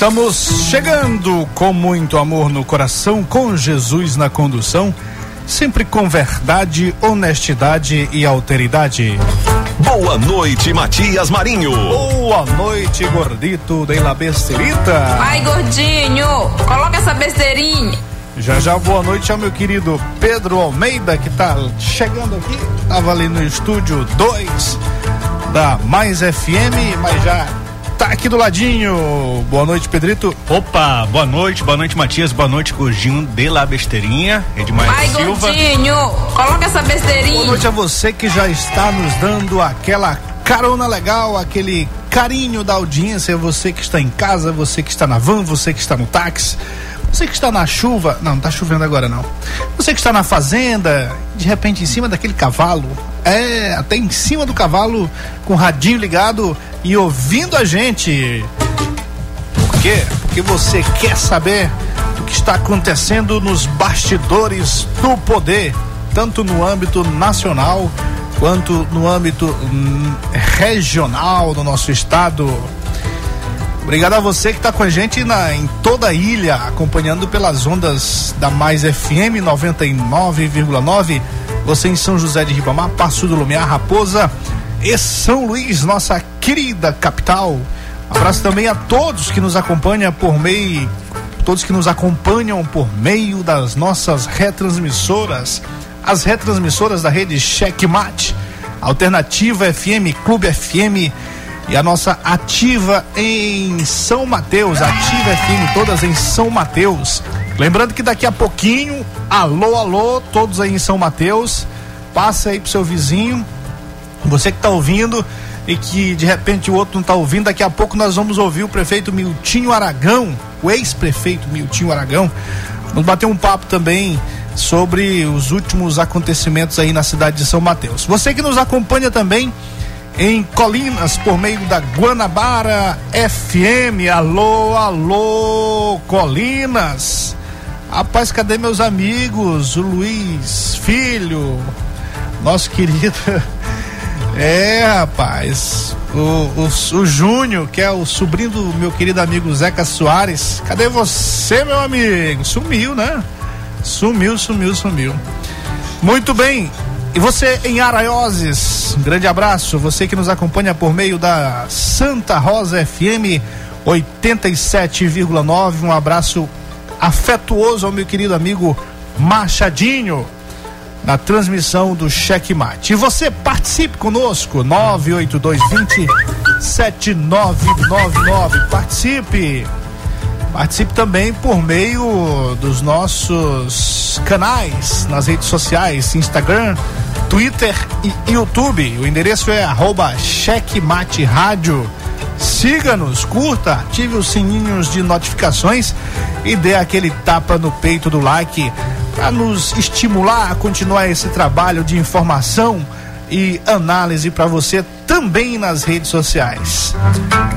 Estamos chegando com muito amor no coração, com Jesus na condução, sempre com verdade, honestidade e alteridade. Boa noite, Matias Marinho. Boa noite, gordito de la besterita. Ai, gordinho, coloca essa besteirinha. Já já boa noite ao meu querido Pedro Almeida, que tá chegando aqui. Tava ali no estúdio 2 da Mais FM, mas já tá aqui do ladinho. Boa noite, Pedrito. Opa, boa noite, boa noite, Matias, boa noite, Gordinho de La Besteirinha, Edmar Ai, Silva. gordinho, coloca essa besteirinha. Boa noite a você que já está nos dando aquela carona legal, aquele carinho da audiência, você que está em casa, você que está na van, você que está no táxi, você que está na chuva, não, não tá chovendo agora não. Você que está na fazenda, de repente em cima daquele cavalo, é, até em cima do cavalo, com o radinho ligado e ouvindo a gente. Por quê? Porque você quer saber do que está acontecendo nos bastidores do poder, tanto no âmbito nacional quanto no âmbito hum, regional do nosso estado. Obrigado a você que está com a gente na, em toda a ilha, acompanhando pelas ondas da Mais FM 99,9. Você em São José de Ribamar, Passo do Lumiar, Raposa e São Luís, nossa querida capital. Abraço também a todos que nos acompanham por meio, todos que nos acompanham por meio das nossas retransmissoras, as retransmissoras da rede Checkmate, Alternativa FM, Clube FM e a nossa ativa em São Mateus, ativa FM, todas em São Mateus. Lembrando que daqui a pouquinho, alô, alô, todos aí em São Mateus, passa aí pro seu vizinho, você que está ouvindo e que de repente o outro não está ouvindo, daqui a pouco nós vamos ouvir o prefeito Miltinho Aragão, o ex-prefeito Miltinho Aragão. Vamos bater um papo também sobre os últimos acontecimentos aí na cidade de São Mateus. Você que nos acompanha também em Colinas por meio da Guanabara FM. Alô, alô, Colinas. Rapaz, cadê meus amigos? O Luiz Filho, nosso querido. É, rapaz. O, o, o Júnior, que é o sobrinho do meu querido amigo Zeca Soares. Cadê você, meu amigo? Sumiu, né? Sumiu, sumiu, sumiu. Muito bem. E você em Araioses, um grande abraço. Você que nos acompanha por meio da Santa Rosa FM 87,9. Um abraço afetuoso ao meu querido amigo Machadinho na transmissão do Cheque Mate. E você participe conosco, 98220 7999. Participe. Participe também por meio dos nossos canais nas redes sociais, Instagram, Twitter e YouTube. O endereço é arroba Checkmate Rádio. Siga-nos, curta, ative os sininhos de notificações e dê aquele tapa no peito do like para nos estimular a continuar esse trabalho de informação e análise para você também nas redes sociais.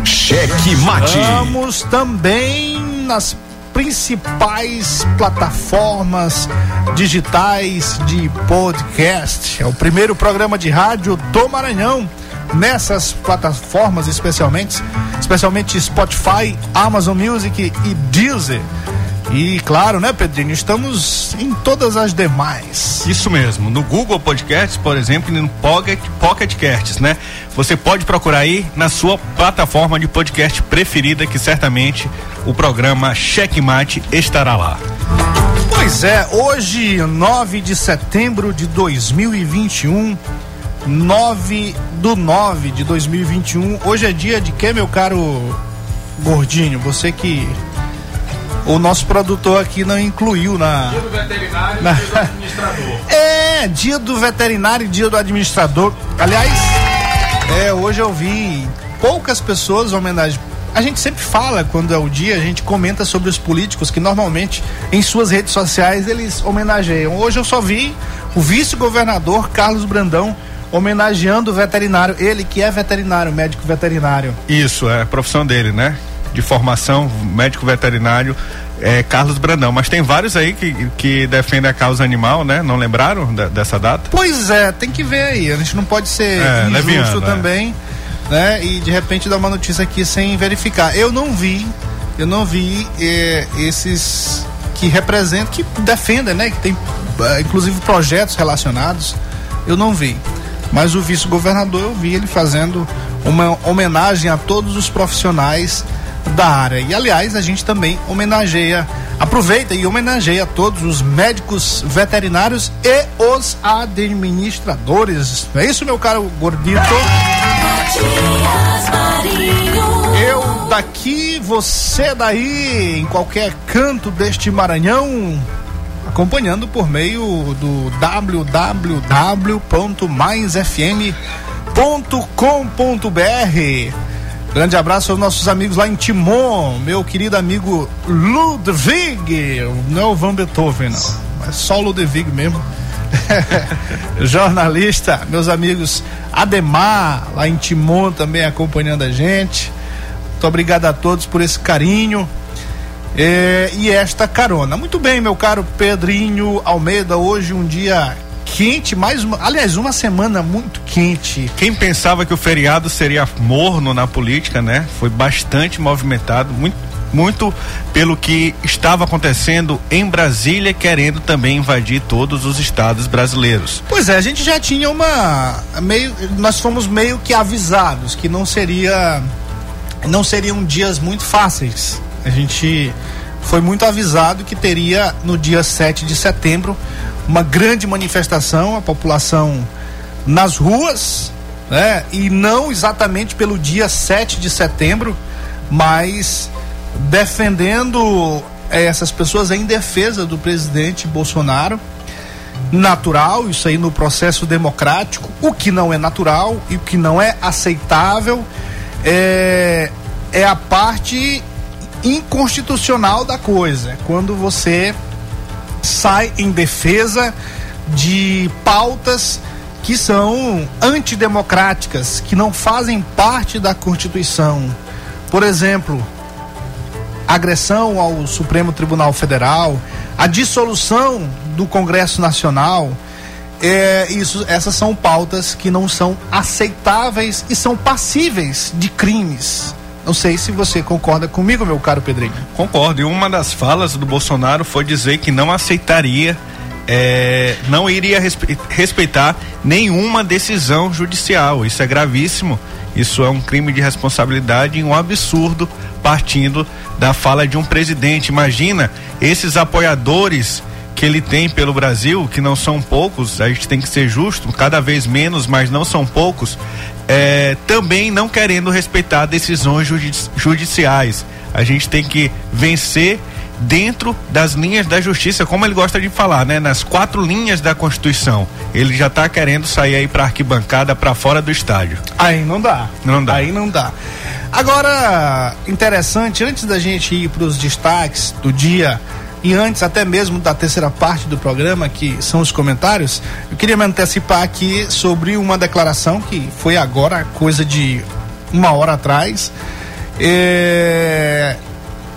Cheque Mate. Vamos também nas principais plataformas digitais de podcast. É o primeiro programa de rádio do Maranhão nessas plataformas especialmente, especialmente Spotify, Amazon Music e Deezer. E claro, né, Pedrinho, estamos em todas as demais. Isso mesmo, no Google Podcasts, por exemplo, e no Pocket, Pocket Casts, né? Você pode procurar aí na sua plataforma de podcast preferida, que certamente o programa Checkmate estará lá. Pois é, hoje, 9 de setembro de 2021, 9 do 9 de 2021. Hoje é dia de quê, meu caro Gordinho? Você que o nosso produtor aqui não incluiu na. Dia do veterinário na... e dia do administrador. É, dia do veterinário e dia do administrador. Aliás, é, hoje eu vi poucas pessoas homenagem. A gente sempre fala quando é o dia, a gente comenta sobre os políticos que normalmente em suas redes sociais eles homenageiam. Hoje eu só vi o vice-governador Carlos Brandão homenageando o veterinário, ele que é veterinário, médico veterinário. Isso, é a profissão dele, né? De formação, médico veterinário, é Carlos Brandão. Mas tem vários aí que, que defendem a causa animal, né? Não lembraram de, dessa data? Pois é, tem que ver aí. A gente não pode ser é, injusto leviano, é. também, é. né? E de repente dar uma notícia aqui sem verificar. Eu não vi, eu não vi eh, esses que representam, que defendem, né? Que tem eh, inclusive projetos relacionados. Eu não vi. Mas o vice-governador eu vi ele fazendo uma homenagem a todos os profissionais da área. E aliás, a gente também homenageia, aproveita e homenageia todos os médicos veterinários e os administradores. É isso, meu caro gordito? Eu daqui, você daí, em qualquer canto deste Maranhão, acompanhando por meio do www.maisfm.com.br. Grande abraço aos nossos amigos lá em Timon, meu querido amigo Ludwig, não é o Van Beethoven, não, mas só o Ludwig mesmo. Jornalista, meus amigos Ademar, lá em Timon também acompanhando a gente. Muito obrigado a todos por esse carinho. É, e esta carona. Muito bem, meu caro Pedrinho Almeida, hoje um dia quente, mais uma, aliás, uma semana muito quente. Quem pensava que o feriado seria morno na política, né? Foi bastante movimentado, muito muito pelo que estava acontecendo em Brasília, querendo também invadir todos os estados brasileiros. Pois é, a gente já tinha uma meio, nós fomos meio que avisados que não seria não seriam dias muito fáceis a gente foi muito avisado que teria no dia 7 de setembro uma grande manifestação, a população nas ruas, né? E não exatamente pelo dia 7 de setembro, mas defendendo eh, essas pessoas em defesa do presidente Bolsonaro. Natural, isso aí no processo democrático, o que não é natural e o que não é aceitável é, é a parte inconstitucional da coisa. Quando você sai em defesa de pautas que são antidemocráticas, que não fazem parte da Constituição. Por exemplo, agressão ao Supremo Tribunal Federal, a dissolução do Congresso Nacional. É, isso, essas são pautas que não são aceitáveis e são passíveis de crimes. Não sei se você concorda comigo, meu caro Pedrinho. Concordo. E uma das falas do Bolsonaro foi dizer que não aceitaria, é, não iria respeitar nenhuma decisão judicial. Isso é gravíssimo. Isso é um crime de responsabilidade e um absurdo partindo da fala de um presidente. Imagina esses apoiadores que ele tem pelo Brasil, que não são poucos, a gente tem que ser justo, cada vez menos, mas não são poucos, é, também não querendo respeitar decisões judici judiciais. A gente tem que vencer dentro das linhas da justiça, como ele gosta de falar, né? Nas quatro linhas da Constituição. Ele já está querendo sair aí para arquibancada, para fora do estádio. Aí não dá. Não dá. Aí não dá. Agora, interessante, antes da gente ir para os destaques do dia, e antes até mesmo da terceira parte do programa, que são os comentários, eu queria me antecipar aqui sobre uma declaração que foi agora, coisa de uma hora atrás. É,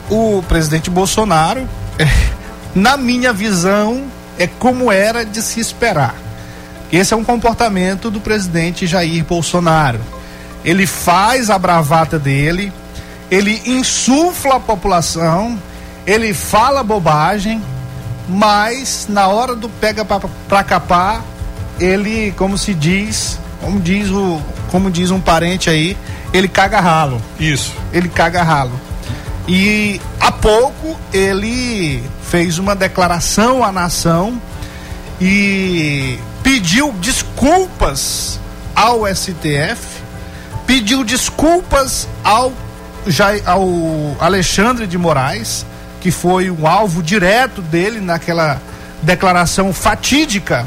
o presidente Bolsonaro, é, na minha visão, é como era de se esperar. Esse é um comportamento do presidente Jair Bolsonaro. Ele faz a bravata dele, ele insufla a população, ele fala bobagem, mas na hora do pega pra, capar, ele, como se diz, como diz o, como diz um parente aí, ele caga ralo. Isso. Ele caga ralo. E há pouco ele fez uma declaração à nação e pediu desculpas ao STF, pediu desculpas ao, ao Alexandre de Moraes, que foi um alvo direto dele naquela declaração fatídica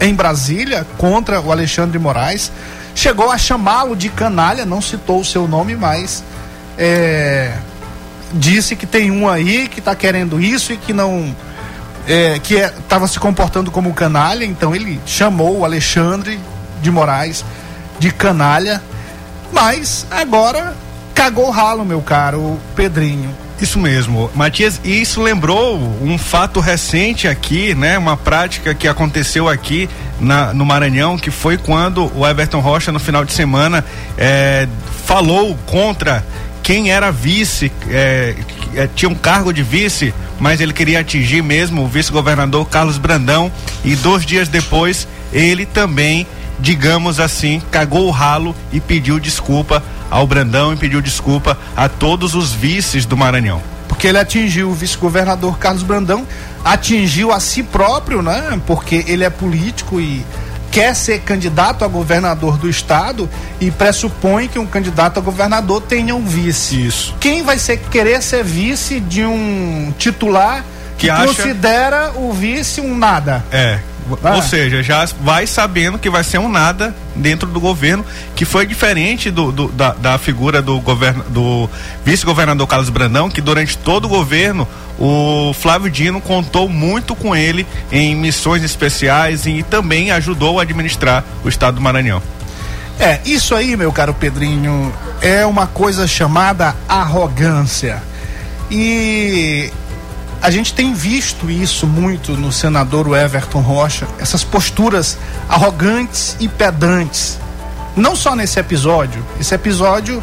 em Brasília contra o Alexandre de Moraes. Chegou a chamá-lo de canalha, não citou o seu nome, mas é, disse que tem um aí que está querendo isso e que não. É, que estava é, se comportando como canalha, então ele chamou o Alexandre de Moraes de canalha, mas agora cagou ralo, meu caro Pedrinho. Isso mesmo, Matias, isso lembrou um fato recente aqui, né? Uma prática que aconteceu aqui na, no Maranhão, que foi quando o Everton Rocha, no final de semana, é, falou contra quem era vice, é, é, tinha um cargo de vice, mas ele queria atingir mesmo o vice-governador Carlos Brandão, e dois dias depois ele também digamos assim, cagou o ralo e pediu desculpa ao Brandão e pediu desculpa a todos os vices do Maranhão. Porque ele atingiu o vice-governador Carlos Brandão, atingiu a si próprio, né? Porque ele é político e quer ser candidato a governador do estado e pressupõe que um candidato a governador tenha um vice. Isso. Quem vai ser querer ser vice de um titular que, que acha... considera o vice um nada? É, ah. Ou seja, já vai sabendo que vai ser um nada dentro do governo, que foi diferente do, do da, da, figura do, governo, do vice-governador Carlos Brandão, que durante todo o governo o Flávio Dino contou muito com ele em missões especiais e também ajudou a administrar o estado do Maranhão. É, isso aí, meu caro Pedrinho, é uma coisa chamada arrogância. E a gente tem visto isso muito no senador Everton Rocha, essas posturas arrogantes e pedantes. Não só nesse episódio, esse episódio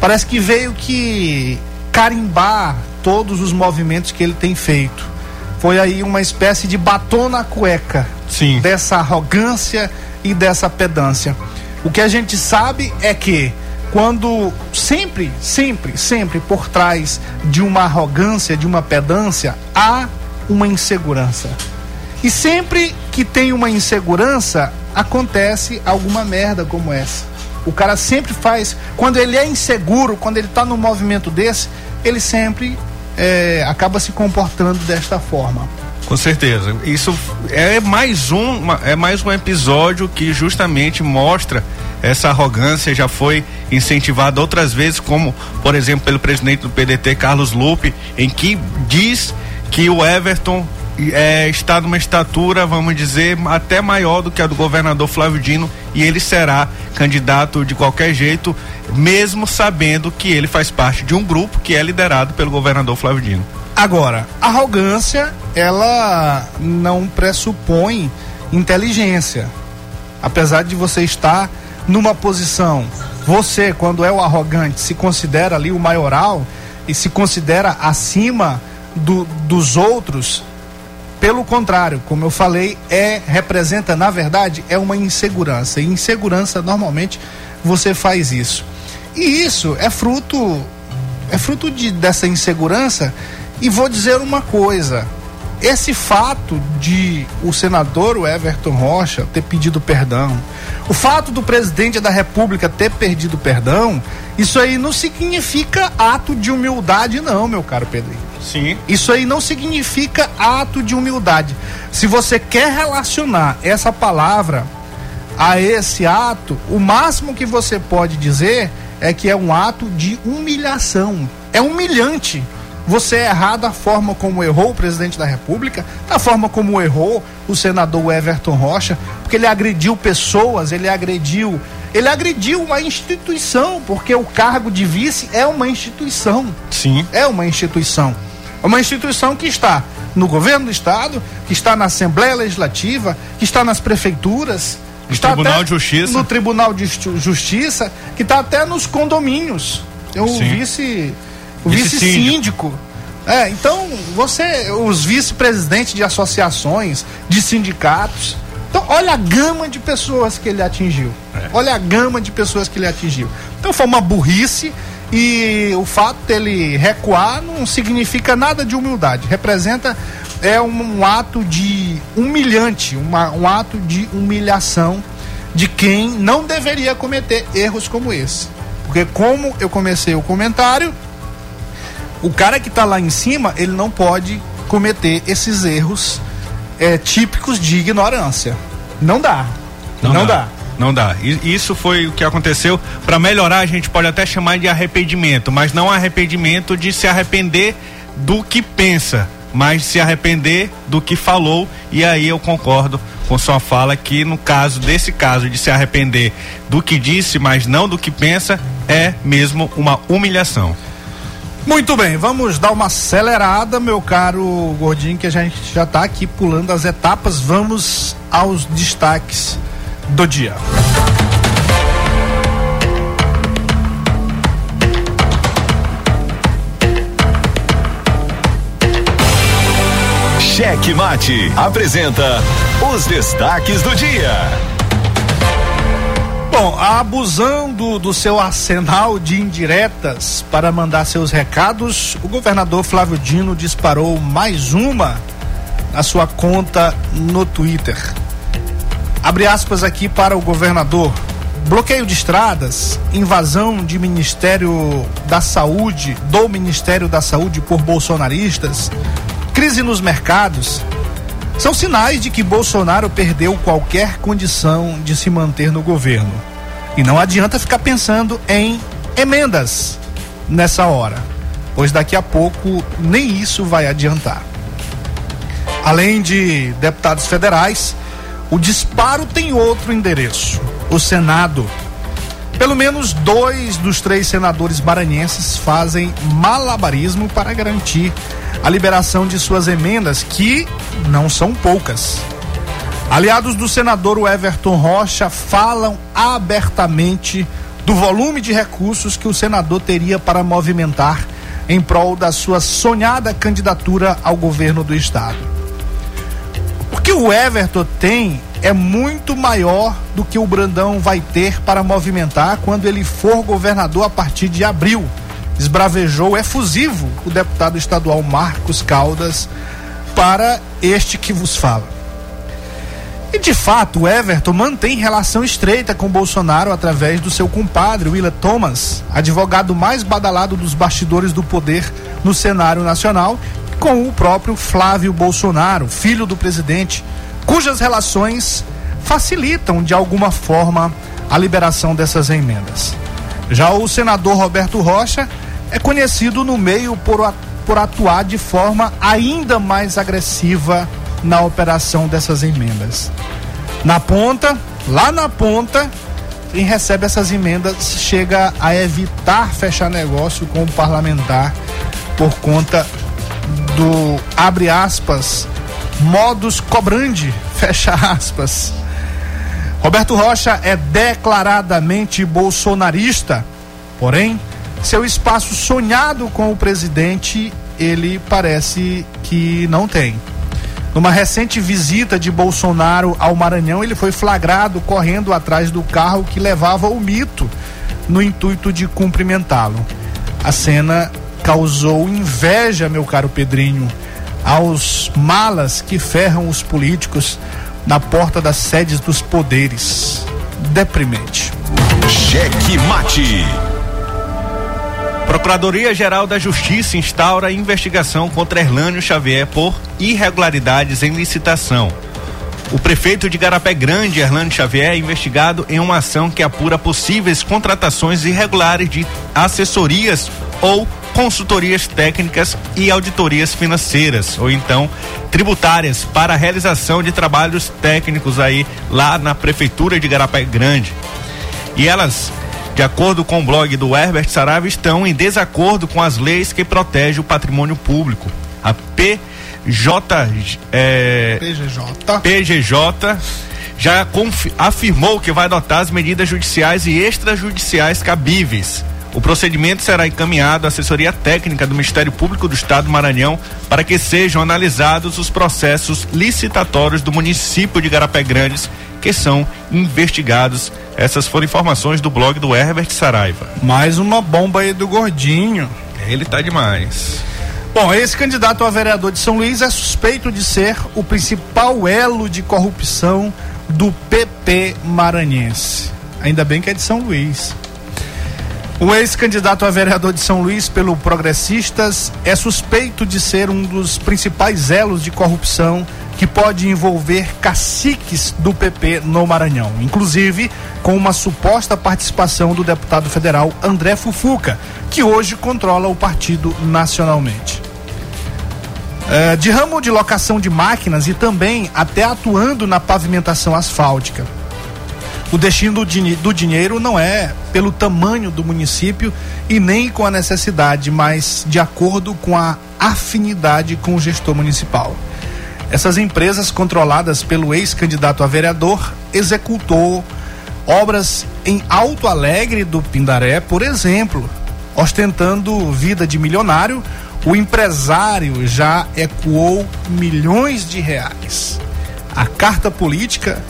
parece que veio que carimbar todos os movimentos que ele tem feito. Foi aí uma espécie de batom na cueca Sim. dessa arrogância e dessa pedância. O que a gente sabe é que quando sempre, sempre, sempre por trás de uma arrogância, de uma pedância, há uma insegurança. E sempre que tem uma insegurança, acontece alguma merda como essa. O cara sempre faz, quando ele é inseguro, quando ele está num movimento desse, ele sempre é, acaba se comportando desta forma. Com certeza. Isso é mais um, é mais um episódio que justamente mostra essa arrogância já foi incentivada outras vezes, como por exemplo pelo presidente do PDT Carlos Lupe, em que diz que o Everton é, está numa estatura, vamos dizer, até maior do que a do governador Flávio Dino e ele será candidato de qualquer jeito, mesmo sabendo que ele faz parte de um grupo que é liderado pelo governador Flávio Dino. Agora, arrogância, ela não pressupõe inteligência. Apesar de você estar numa posição, você, quando é o arrogante, se considera ali o maioral e se considera acima do, dos outros, pelo contrário, como eu falei, é representa, na verdade, é uma insegurança. E insegurança, normalmente, você faz isso. E isso é fruto é fruto de, dessa insegurança e vou dizer uma coisa: esse fato de o senador Everton Rocha ter pedido perdão, o fato do presidente da República ter pedido perdão, isso aí não significa ato de humildade, não, meu caro Pedrinho. Sim. Isso aí não significa ato de humildade. Se você quer relacionar essa palavra a esse ato, o máximo que você pode dizer é que é um ato de humilhação. É humilhante você errar da forma como errou o presidente da República, da forma como errou o senador Everton Rocha, porque ele agrediu pessoas, ele agrediu, ele agrediu uma instituição, porque o cargo de vice é uma instituição. Sim. É uma instituição. É uma instituição que está no governo do estado, que está na Assembleia Legislativa, que está nas prefeituras, no está Tribunal de Justiça. No Tribunal de Justiça, que está até nos condomínios. O vice o vice-síndico. É, então, você, os vice-presidentes de associações, de sindicatos. Então, olha a gama de pessoas que ele atingiu. É. Olha a gama de pessoas que ele atingiu. Então, foi uma burrice e o fato dele recuar não significa nada de humildade. Representa é um, um ato de humilhante, uma, um ato de humilhação de quem não deveria cometer erros como esse. Porque como eu comecei o comentário, o cara que está lá em cima, ele não pode cometer esses erros é, típicos de ignorância. Não dá. Não, não dá. dá. Não dá. Isso foi o que aconteceu. Para melhorar, a gente pode até chamar de arrependimento, mas não arrependimento de se arrepender do que pensa, mas se arrepender do que falou. E aí eu concordo com sua fala que no caso desse caso de se arrepender do que disse, mas não do que pensa, é mesmo uma humilhação. Muito bem, vamos dar uma acelerada, meu caro gordinho, que a gente já está aqui pulando as etapas. Vamos aos destaques do dia. Cheque Mate apresenta os destaques do dia. Bom, abusando do seu arsenal de indiretas para mandar seus recados, o governador Flávio Dino disparou mais uma na sua conta no Twitter. Abre aspas aqui para o governador. Bloqueio de estradas, invasão de Ministério da Saúde, do Ministério da Saúde por bolsonaristas, crise nos mercados, são sinais de que Bolsonaro perdeu qualquer condição de se manter no governo. E não adianta ficar pensando em emendas nessa hora, pois daqui a pouco nem isso vai adiantar. Além de deputados federais, o disparo tem outro endereço: o Senado. Pelo menos dois dos três senadores maranhenses fazem malabarismo para garantir a liberação de suas emendas, que não são poucas. Aliados do senador Everton Rocha falam abertamente do volume de recursos que o senador teria para movimentar em prol da sua sonhada candidatura ao governo do estado. O que o Everton tem é muito maior do que o Brandão vai ter para movimentar quando ele for governador a partir de abril. Esbravejou efusivo o deputado estadual Marcos Caldas para este que vos fala. E de fato, Everton mantém relação estreita com Bolsonaro através do seu compadre, Willa Thomas, advogado mais badalado dos bastidores do poder no cenário nacional com o próprio Flávio Bolsonaro, filho do presidente, cujas relações facilitam de alguma forma a liberação dessas emendas. Já o senador Roberto Rocha é conhecido no meio por, por atuar de forma ainda mais agressiva na operação dessas emendas. Na ponta, lá na ponta, quem recebe essas emendas chega a evitar fechar negócio com o parlamentar por conta do abre aspas modus cobrandi fecha aspas. Roberto Rocha é declaradamente bolsonarista, porém, seu espaço sonhado com o presidente, ele parece que não tem. Numa recente visita de Bolsonaro ao Maranhão, ele foi flagrado correndo atrás do carro que levava o mito no intuito de cumprimentá-lo. A cena causou inveja, meu caro Pedrinho, aos malas que ferram os políticos na porta das sedes dos poderes. Deprimente. Cheque mate. Procuradoria-Geral da Justiça instaura investigação contra Erlânio Xavier por irregularidades em licitação. O prefeito de Garapé Grande, Erlânio Xavier, é investigado em uma ação que apura possíveis contratações irregulares de assessorias ou consultorias técnicas e auditorias financeiras ou então tributárias para a realização de trabalhos técnicos aí lá na prefeitura de Garapé Grande. E elas, de acordo com o blog do Herbert Saraiva, estão em desacordo com as leis que protegem o patrimônio público. A PJ é, PGJ PGJ já afirmou que vai adotar as medidas judiciais e extrajudiciais cabíveis o procedimento será encaminhado à assessoria técnica do Ministério Público do Estado do Maranhão para que sejam analisados os processos licitatórios do município de Garapé Grandes que são investigados. Essas foram informações do blog do Herbert Saraiva. Mais uma bomba aí do gordinho. Ele tá demais. Bom, esse candidato a vereador de São Luís é suspeito de ser o principal elo de corrupção do PP maranhense. Ainda bem que é de São Luís. O ex-candidato a vereador de São Luís pelo Progressistas é suspeito de ser um dos principais elos de corrupção que pode envolver caciques do PP no Maranhão, inclusive com uma suposta participação do deputado federal André Fufuca, que hoje controla o partido nacionalmente. É, de ramo de locação de máquinas e também até atuando na pavimentação asfáltica. O destino do, do dinheiro não é pelo tamanho do município e nem com a necessidade, mas de acordo com a afinidade com o gestor municipal. Essas empresas controladas pelo ex-candidato a vereador executou obras em Alto Alegre do Pindaré, por exemplo, ostentando vida de milionário, o empresário já ecoou milhões de reais. A carta política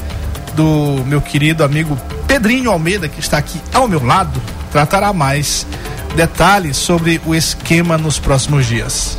do meu querido amigo Pedrinho Almeida, que está aqui ao meu lado, tratará mais detalhes sobre o esquema nos próximos dias.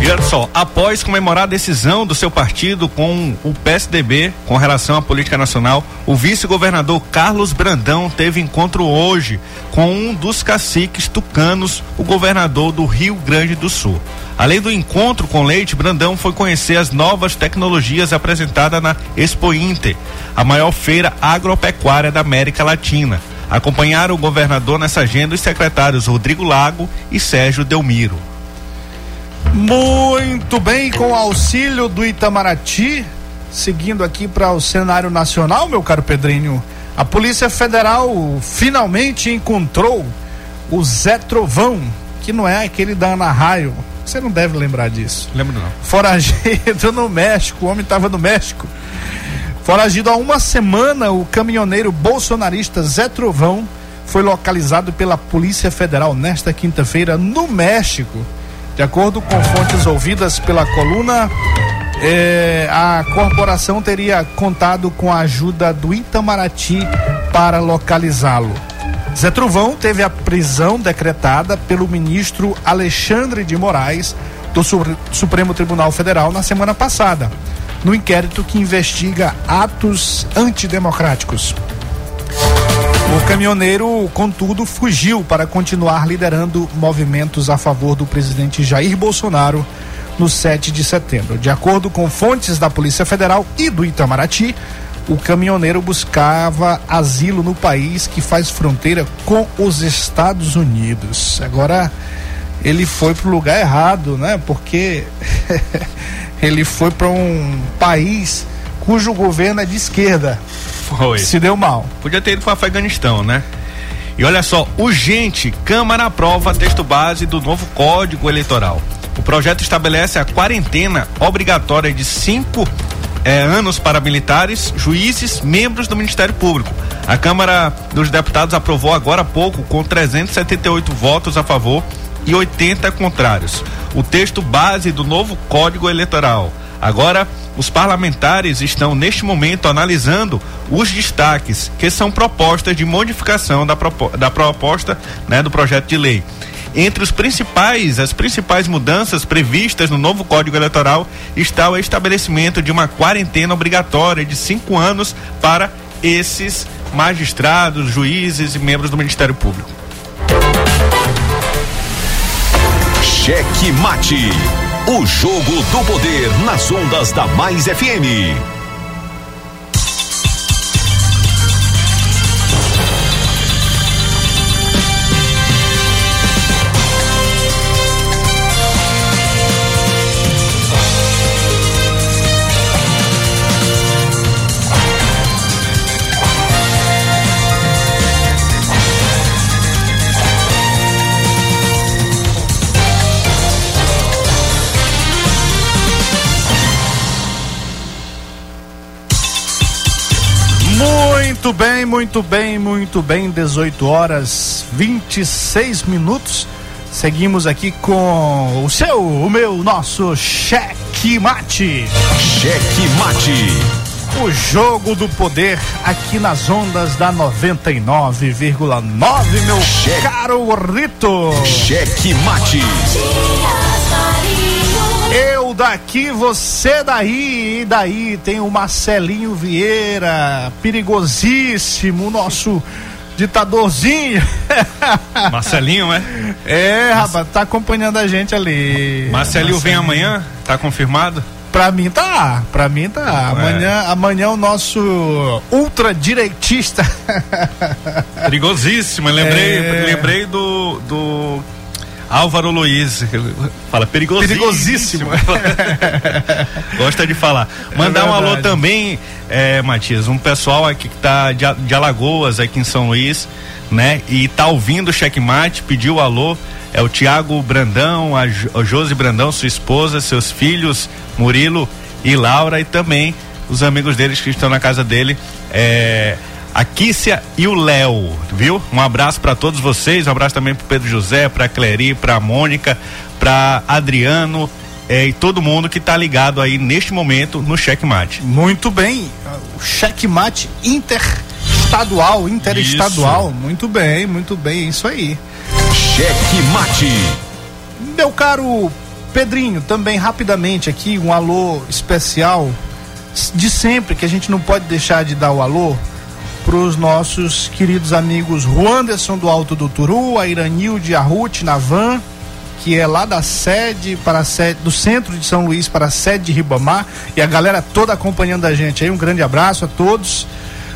E olha só, após comemorar a decisão do seu partido com o PSDB com relação à política nacional, o vice-governador Carlos Brandão teve encontro hoje com um dos caciques tucanos, o governador do Rio Grande do Sul. Além do encontro com Leite, Brandão foi conhecer as novas tecnologias apresentadas na Expo Inter, a maior feira agropecuária da América Latina. Acompanharam o governador nessa agenda os secretários Rodrigo Lago e Sérgio Delmiro. Muito bem, com o auxílio do Itamaraty, seguindo aqui para o cenário nacional, meu caro Pedrinho, a Polícia Federal finalmente encontrou o Zé Trovão, que não é aquele da Ana Raio. Você não deve lembrar disso. Lembro não. Foragido no México, o homem estava no México. Foragido há uma semana, o caminhoneiro bolsonarista Zé Trovão foi localizado pela Polícia Federal nesta quinta-feira no México. De acordo com fontes ouvidas pela coluna, eh, a corporação teria contado com a ajuda do Itamaraty para localizá-lo. Zé Truvão teve a prisão decretada pelo ministro Alexandre de Moraes do Supremo Tribunal Federal na semana passada, no inquérito que investiga atos antidemocráticos. O caminhoneiro, contudo, fugiu para continuar liderando movimentos a favor do presidente Jair Bolsonaro no 7 de setembro. De acordo com fontes da Polícia Federal e do Itamaraty, o caminhoneiro buscava asilo no país que faz fronteira com os Estados Unidos. Agora ele foi para o lugar errado, né? Porque ele foi para um país cujo governo é de esquerda. Foi. Se deu mal. Podia ter ido para o Afeganistão, né? E olha só, urgente, Câmara aprova texto base do novo Código Eleitoral. O projeto estabelece a quarentena obrigatória de cinco eh, anos para militares, juízes, membros do Ministério Público. A Câmara dos Deputados aprovou agora há pouco, com 378 votos a favor e 80 contrários, o texto base do novo Código Eleitoral. Agora, os parlamentares estão neste momento analisando os destaques que são propostas de modificação da, propo da proposta né, do projeto de lei. Entre os principais, as principais mudanças previstas no novo Código Eleitoral está o estabelecimento de uma quarentena obrigatória de cinco anos para esses magistrados, juízes e membros do Ministério Público. Cheque Mate. O jogo do poder nas ondas da Mais FM. Muito bem, muito bem, muito bem. 18 horas 26 minutos. Seguimos aqui com o seu, o meu, nosso cheque mate. Cheque mate. O jogo do poder aqui nas ondas da 99,9, meu Cheque. caro Rito. Cheque mate. Eu daqui, você daí, e daí tem o Marcelinho Vieira, perigosíssimo, nosso ditadorzinho. Marcelinho, né? É, rapaz, tá acompanhando a gente ali. Marcelinho, vem amanhã? Tá confirmado? Pra mim tá, pra mim tá. Amanhã, é. amanhã o nosso ultradireitista. Perigosíssimo, lembrei, é... lembrei do, do Álvaro Luiz, fala perigosíssimo. Perigosíssimo. Gosta de falar. Mandar é um alô também, é, Matias, um pessoal aqui que tá de, de Alagoas, aqui em São Luís, né? E tá ouvindo o checkmate, pediu alô é o Tiago Brandão, a, a Josi Brandão, sua esposa, seus filhos, Murilo e Laura, e também os amigos deles que estão na casa dele, é, a Kícia e o Léo, viu? Um abraço para todos vocês, um abraço também pro Pedro José, pra Cleri, pra Mônica, pra Adriano é, e todo mundo que tá ligado aí neste momento no checkmate. Muito bem, o checkmate interestadual, interestadual, isso. muito bem, muito bem, isso aí. Cheque Mate. Meu caro Pedrinho, também rapidamente aqui um alô especial de sempre que a gente não pode deixar de dar o alô para os nossos queridos amigos Juanderson do Alto do Turu, a Iranilde na van, que é lá da sede para sede do centro de São Luís para a sede de Ribamar e a galera toda acompanhando a gente aí. Um grande abraço a todos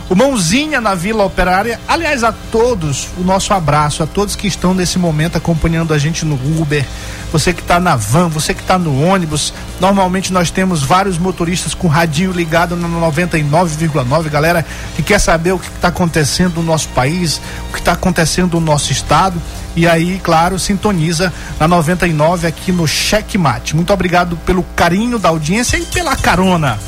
o Mãozinha na Vila Operária. Aliás, a todos, o nosso abraço, a todos que estão nesse momento acompanhando a gente no Uber, você que está na van, você que está no ônibus. Normalmente nós temos vários motoristas com radinho ligado no 99,9, galera que quer saber o que está acontecendo no nosso país, o que está acontecendo no nosso estado. E aí, claro, sintoniza na 99 aqui no Checkmate. Muito obrigado pelo carinho da audiência e pela carona.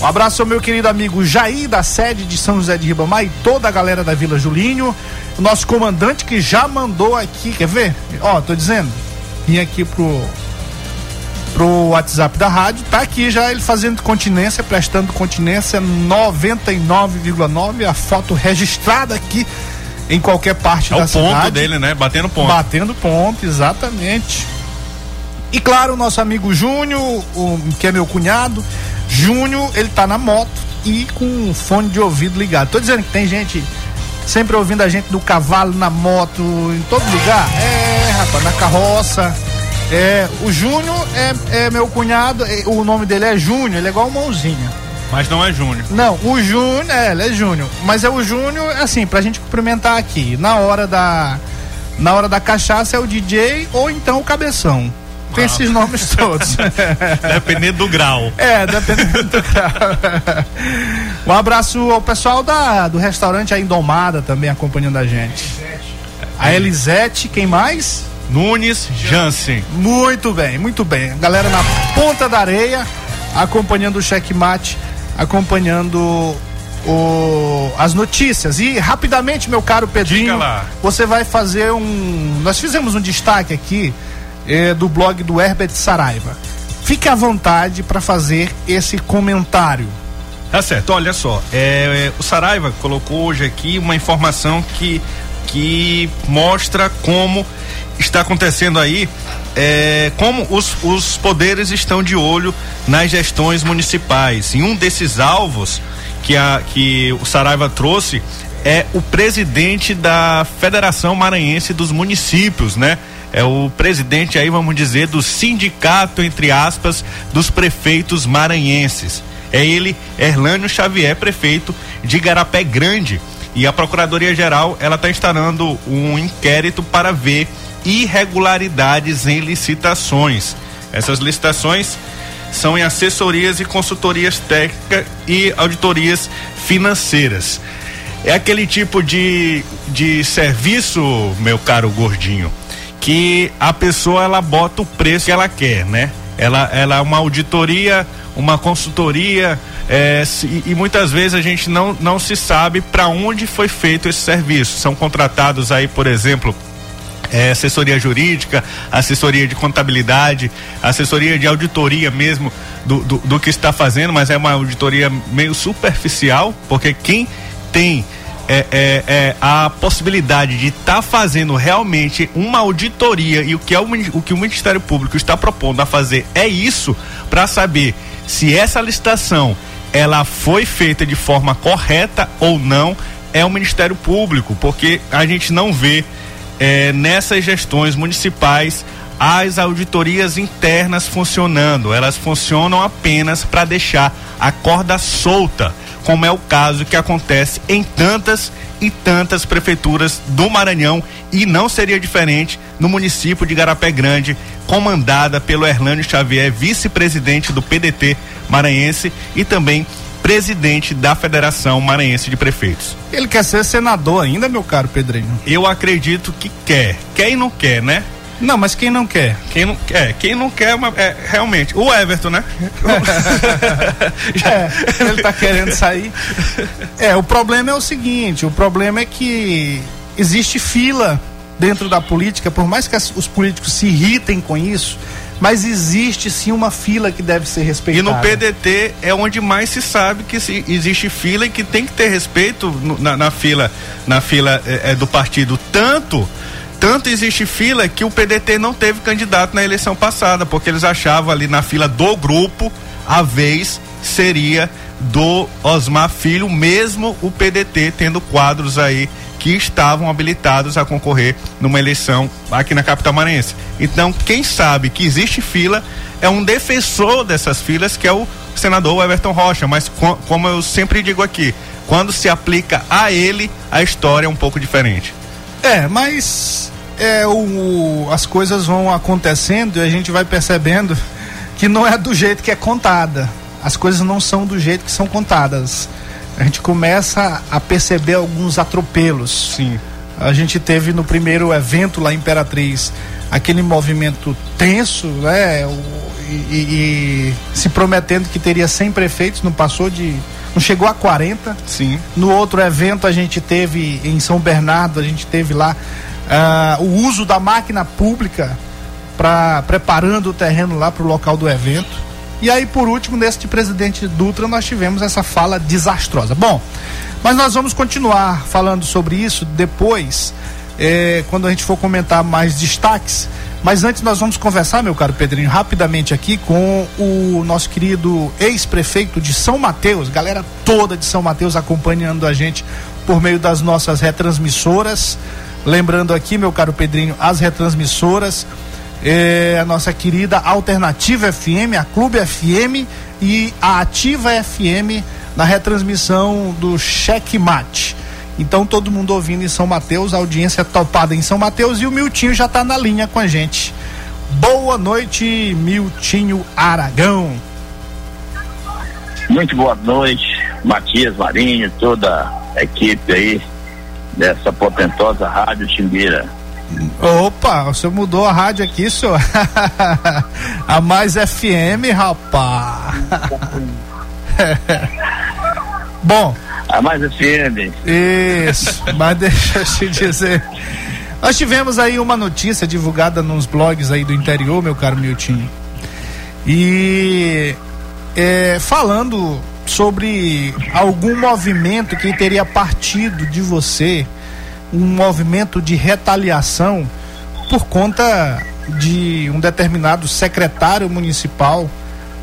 Um abraço ao meu querido amigo Jair, da sede de São José de Ribamar e toda a galera da Vila Julinho. O nosso comandante que já mandou aqui, quer ver? Ó, tô dizendo, vim aqui pro pro WhatsApp da rádio, tá aqui já ele fazendo continência, prestando continência 99,9, a foto registrada aqui em qualquer parte é da cidade. É o ponto dele, né? Batendo ponto. Batendo ponto, exatamente. E claro, o nosso amigo Júnior, que é meu cunhado, Júnior, ele tá na moto e com um fone de ouvido ligado. Tô dizendo que tem gente sempre ouvindo a gente do cavalo, na moto, em todo lugar. É, rapaz, na carroça. É, o Júnior é, é, meu cunhado, é, o nome dele é Júnior, ele é igual o Mãozinha. Mas não é Júnior. Não, o Júnior, é, ele é Júnior. Mas é o Júnior, assim, pra gente cumprimentar aqui. Na hora da. Na hora da cachaça é o DJ ou então o cabeção. Tem esses nomes todos. dependendo do grau. É, dependendo do grau. um abraço ao pessoal da, do restaurante A Indomada também acompanhando a gente. A Elisete, quem mais? Nunes Jansen. Muito bem, muito bem. Galera na ponta da areia, acompanhando o checkmate, acompanhando o, as notícias. E rapidamente, meu caro Pedrinho, você vai fazer um. Nós fizemos um destaque aqui é, do blog do Herbert Saraiva. Fique à vontade para fazer esse comentário. Tá certo, olha só, é, o Saraiva colocou hoje aqui uma informação que, que mostra como está acontecendo aí, é, como os, os poderes estão de olho nas gestões municipais. E um desses alvos que, a, que o Saraiva trouxe é o presidente da Federação Maranhense dos Municípios, né? É o presidente aí, vamos dizer, do sindicato, entre aspas, dos prefeitos maranhenses. É ele, Erlânio Xavier, prefeito de Garapé Grande. E a Procuradoria Geral, ela está instalando um inquérito para ver irregularidades em licitações. Essas licitações são em assessorias e consultorias técnicas e auditorias financeiras. É aquele tipo de, de serviço, meu caro gordinho, que a pessoa ela bota o preço que ela quer, né? Ela, ela é uma auditoria, uma consultoria, é, se, e muitas vezes a gente não, não se sabe para onde foi feito esse serviço. São contratados aí, por exemplo, é, assessoria jurídica, assessoria de contabilidade, assessoria de auditoria mesmo do, do, do, que está fazendo, mas é uma auditoria meio superficial, porque quem tem é, é, é, a possibilidade de estar tá fazendo realmente uma auditoria e o que, é o, o que o Ministério Público está propondo a fazer é isso para saber se essa licitação ela foi feita de forma correta ou não é o Ministério Público, porque a gente não vê é, nessas gestões municipais as auditorias internas funcionando, elas funcionam apenas para deixar a corda solta como é o caso que acontece em tantas e tantas prefeituras do Maranhão e não seria diferente no município de Garapé Grande, comandada pelo Hernânio Xavier, vice-presidente do PDT maranhense e também presidente da Federação Maranhense de Prefeitos. Ele quer ser senador ainda, meu caro Pedrinho? Eu acredito que quer. Quer e não quer, né? Não, mas quem não quer? Quem não quer, quem não quer, é, realmente. O Everton, né? é, ele tá querendo sair. É, o problema é o seguinte: o problema é que existe fila dentro da política, por mais que as, os políticos se irritem com isso, mas existe sim uma fila que deve ser respeitada. E no PDT é onde mais se sabe que se, existe fila e que tem que ter respeito no, na, na, fila, na fila é, é, do partido. Tanto tanto existe fila que o PDT não teve candidato na eleição passada, porque eles achavam ali na fila do grupo a vez seria do Osmar Filho, mesmo o PDT tendo quadros aí que estavam habilitados a concorrer numa eleição aqui na capital maranhense. Então, quem sabe que existe fila é um defensor dessas filas, que é o senador Everton Rocha, mas com, como eu sempre digo aqui, quando se aplica a ele, a história é um pouco diferente. É, mas é, o, as coisas vão acontecendo e a gente vai percebendo que não é do jeito que é contada. As coisas não são do jeito que são contadas. A gente começa a perceber alguns atropelos. Sim. A gente teve no primeiro evento lá em Imperatriz aquele movimento tenso, né? E, e, e, se prometendo que teria 100 prefeitos, não passou de. Não chegou a 40. Sim. No outro evento a gente teve em São Bernardo, a gente teve lá uh, o uso da máquina pública para preparando o terreno lá para o local do evento. E aí, por último, nesse de presidente Dutra, nós tivemos essa fala desastrosa. Bom, mas nós vamos continuar falando sobre isso depois, eh, quando a gente for comentar mais destaques. Mas antes nós vamos conversar, meu caro Pedrinho, rapidamente aqui com o nosso querido ex-prefeito de São Mateus, galera toda de São Mateus acompanhando a gente por meio das nossas retransmissoras. Lembrando aqui, meu caro Pedrinho, as retransmissoras, é, a nossa querida Alternativa FM, a Clube FM e a Ativa FM na retransmissão do Cheque Mate. Então todo mundo ouvindo em São Mateus, a audiência topada em São Mateus e o Miltinho já está na linha com a gente. Boa noite, Miltinho Aragão. Muito boa noite, Matias Marinho, toda a equipe aí dessa potentosa rádio Timbira. Opa, você mudou a rádio aqui, senhor. a mais FM, rapaz. Bom. A mais FM. Isso, mas deixa eu te dizer. Nós tivemos aí uma notícia divulgada nos blogs aí do interior, meu caro Miltinho. E é, falando sobre algum movimento que teria partido de você, um movimento de retaliação por conta de um determinado secretário municipal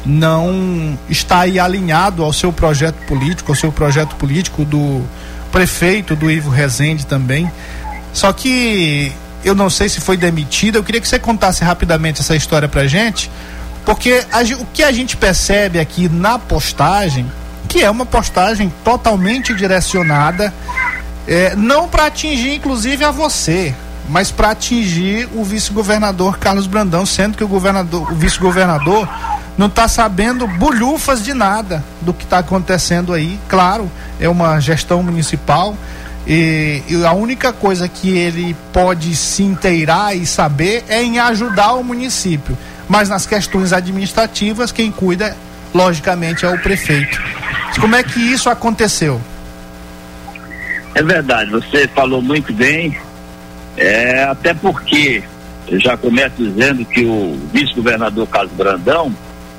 não estar aí alinhado ao seu projeto político, ao seu projeto político do prefeito do Ivo Rezende também. Só que eu não sei se foi demitido, eu queria que você contasse rapidamente essa história pra gente, porque a, o que a gente percebe aqui na postagem, que é uma postagem totalmente direcionada, é, não para atingir inclusive a você, mas para atingir o vice-governador Carlos Brandão, sendo que o governador, o vice-governador não está sabendo bolhufas de nada do que está acontecendo aí. Claro, é uma gestão municipal e, e, a única coisa que ele pode se inteirar e saber é em ajudar o município mas nas questões administrativas, quem cuida, logicamente, é o prefeito. Como é que isso aconteceu? É verdade, você falou muito bem, é, até porque eu já começo dizendo que o vice-governador Carlos Brandão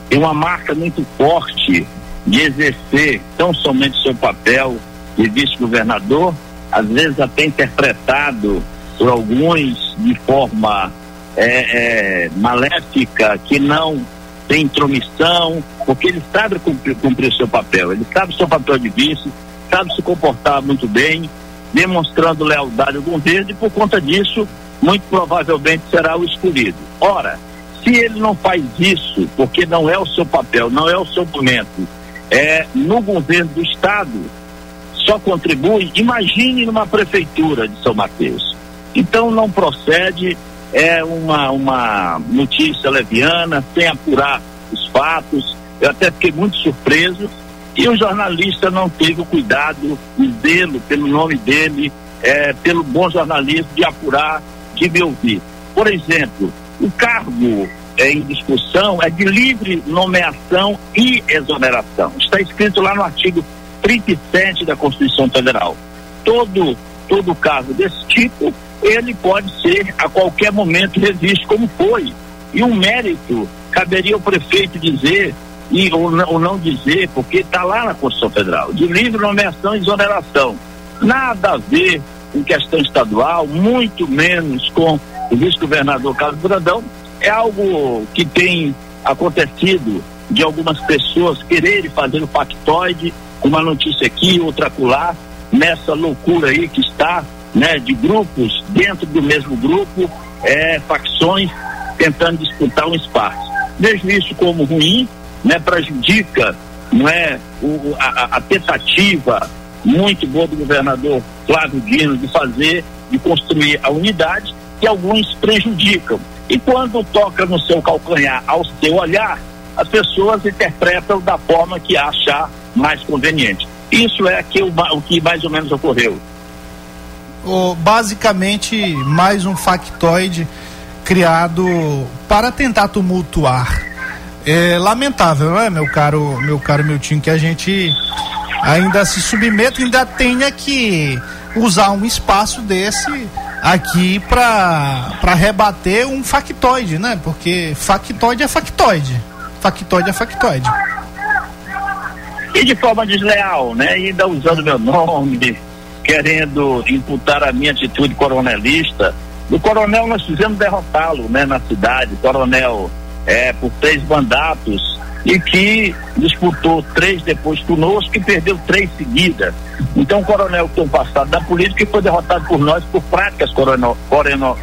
tem uma marca muito forte de exercer tão somente seu papel de vice-governador, às vezes até interpretado por alguns de forma é, é, maléfica, que não tem intromissão, porque ele sabe cumprir, cumprir o seu papel, ele sabe o seu papel de vice, sabe se comportar muito bem, demonstrando lealdade ao governo e por conta disso, muito provavelmente será o escolhido. Ora, se ele não faz isso, porque não é o seu papel, não é o seu momento, é no governo do estado, só contribui, imagine numa prefeitura de São Mateus. Então não procede, é uma, uma notícia leviana, sem apurar os fatos. Eu até fiquei muito surpreso. E o jornalista não teve o cuidado, o zelo pelo nome dele, é, pelo bom jornalismo de apurar, de me ouvir. Por exemplo, o cargo é, em discussão é de livre nomeação e exoneração. Está escrito lá no artigo 37 da Constituição Federal. Todo, todo caso desse tipo, ele pode ser a qualquer momento revisto como foi. E um mérito caberia ao prefeito dizer e, ou, ou não dizer, porque está lá na Constituição Federal, de livre nomeação e exoneração. Nada a ver com questão estadual, muito menos com o vice-governador Carlos Brandão. É algo que tem acontecido de algumas pessoas quererem fazer o pactoide uma notícia aqui, outra acolá, nessa loucura aí que está, né, de grupos dentro do mesmo grupo, é, facções tentando disputar um espaço. Vejo isso como ruim, né, prejudica, não é, o, a, a tentativa muito boa do governador Flávio Dino de fazer, de construir a unidade, que alguns prejudicam. E quando toca no seu calcanhar, ao seu olhar, as pessoas interpretam da forma que achar mais conveniente. Isso é que o, o que mais ou menos ocorreu. Oh, basicamente, mais um factoide criado para tentar tumultuar. É lamentável, não é, meu caro, meu caro Miltinho, que a gente ainda se submeta, ainda tenha que usar um espaço desse aqui para rebater um factoide, né? Porque factoide é factoide. Factoide é factoide e de forma desleal, né? Ainda usando meu nome, querendo imputar a minha atitude coronelista. Do coronel nós fizemos derrotá-lo, né? Na cidade, coronel é, por três mandatos e que disputou três depois conosco e perdeu três seguidas. Então, o coronel que tem um passado da política e foi derrotado por nós por práticas coronel, coronel,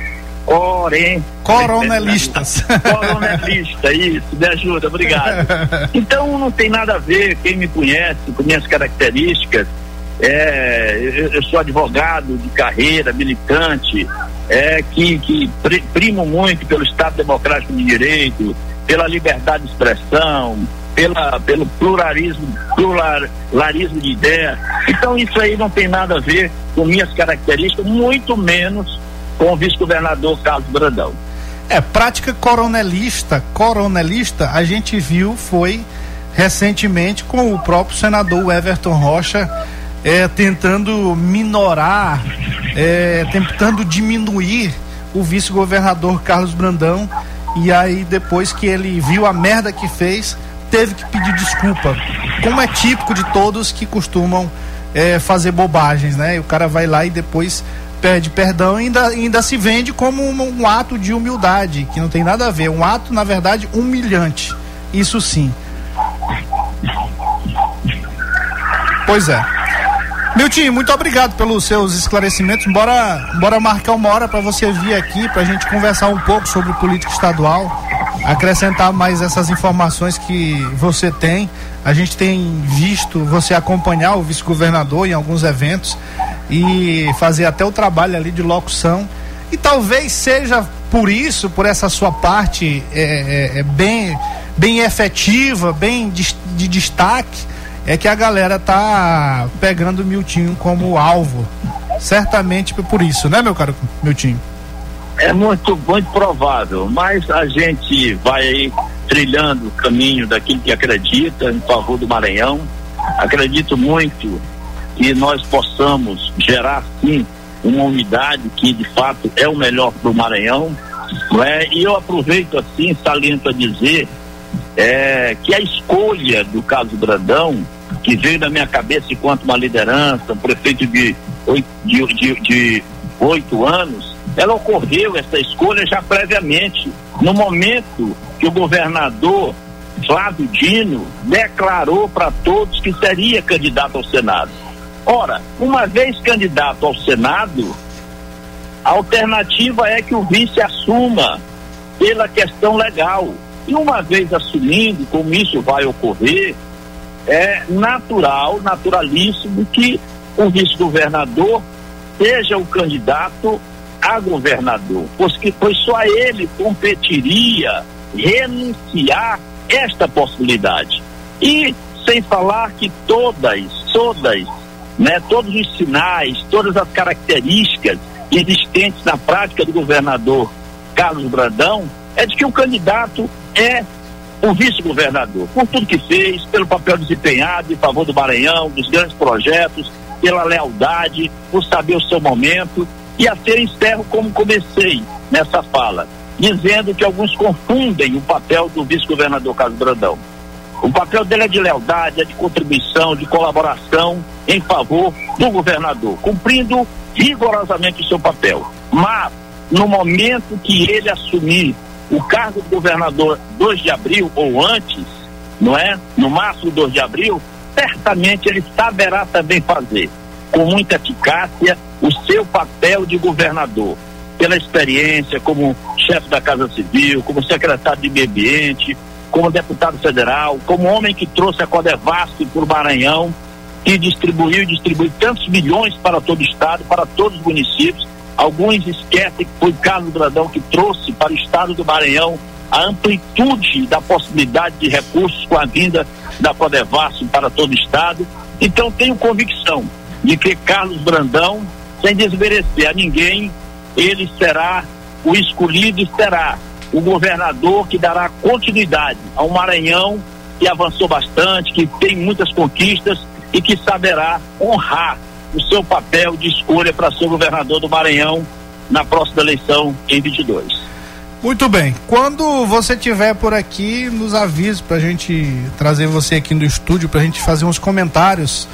Corem. Coronelistas. Coronelista, isso, me ajuda, obrigado. Então não tem nada a ver, quem me conhece, com minhas características, é, eu, eu, sou advogado de carreira, militante, é, que, que primo muito pelo Estado Democrático de Direito, pela liberdade de expressão, pela, pelo pluralismo, pluralismo de ideias. Então isso aí não tem nada a ver com minhas características, muito menos com o vice-governador Carlos Brandão. É, prática coronelista, coronelista, a gente viu foi recentemente com o próprio senador Everton Rocha é, tentando minorar, é, tentando diminuir o vice-governador Carlos Brandão e aí depois que ele viu a merda que fez, teve que pedir desculpa, como é típico de todos que costumam é, fazer bobagens, né? E o cara vai lá e depois pede perdão e ainda, ainda se vende como um, um, ato de humildade, que não tem nada a ver. Um ato, na verdade, humilhante. Isso sim. Pois é. Milton, muito obrigado pelos seus esclarecimentos. Bora, bora marcar uma hora para você vir aqui para a gente conversar um pouco sobre política estadual, acrescentar mais essas informações que você tem. A gente tem visto você acompanhar o vice-governador em alguns eventos e fazer até o trabalho ali de locução. E talvez seja por isso, por essa sua parte é, é, é bem, bem efetiva, bem de, de, destaque, é que a galera tá pegando o Miltinho como alvo. Certamente por isso, né, meu caro Miltinho? É muito, muito provável, mas a gente vai aí trilhando o caminho daquilo que acredita em favor do Maranhão. Acredito muito que nós possamos gerar sim uma unidade que de fato é o melhor para o Maranhão. É? E eu aproveito assim, saliento a dizer é, que a escolha do caso Brandão, que veio na minha cabeça enquanto uma liderança, um prefeito de de, de, de oito anos, ela ocorreu, essa escolha, já previamente, no momento que o governador Flávio Dino declarou para todos que seria candidato ao Senado. Ora, uma vez candidato ao Senado, a alternativa é que o vice assuma pela questão legal. E uma vez assumindo, como isso vai ocorrer, é natural, naturalíssimo que o vice-governador seja o candidato a governador, pois, só ele competiria renunciar esta possibilidade. E sem falar que todas, todas, né, todos os sinais, todas as características existentes na prática do governador Carlos Brandão é de que o candidato é o vice-governador, por tudo que fez, pelo papel desempenhado em favor do Maranhão, dos grandes projetos, pela lealdade, por saber o seu momento. E a ser encerro como comecei nessa fala, dizendo que alguns confundem o papel do vice-governador Carlos Brandão. O papel dele é de lealdade, é de contribuição, de colaboração em favor do governador, cumprindo rigorosamente o seu papel. Mas, no momento que ele assumir o cargo de governador 2 de abril ou antes, não é? No máximo 2 de abril, certamente ele saberá também fazer, com muita eficácia, o seu papel de governador, pela experiência como chefe da Casa Civil, como secretário de Meio Ambiente, como deputado federal, como homem que trouxe a Codevasco para o Maranhão, que distribuiu e distribuiu tantos milhões para todo o estado, para todos os municípios, Alguns esquecem que foi Carlos Brandão que trouxe para o estado do Maranhão a amplitude da possibilidade de recursos com a vinda da Codevasf para todo o estado. Então tenho convicção de que Carlos Brandão, sem desmerecer a ninguém, ele será o escolhido e será o governador que dará continuidade ao Maranhão que avançou bastante, que tem muitas conquistas e que saberá honrar o seu papel de escolha para ser governador do Maranhão na próxima eleição em 22. Muito bem. Quando você tiver por aqui, nos avise para a gente trazer você aqui no estúdio para a gente fazer uns comentários.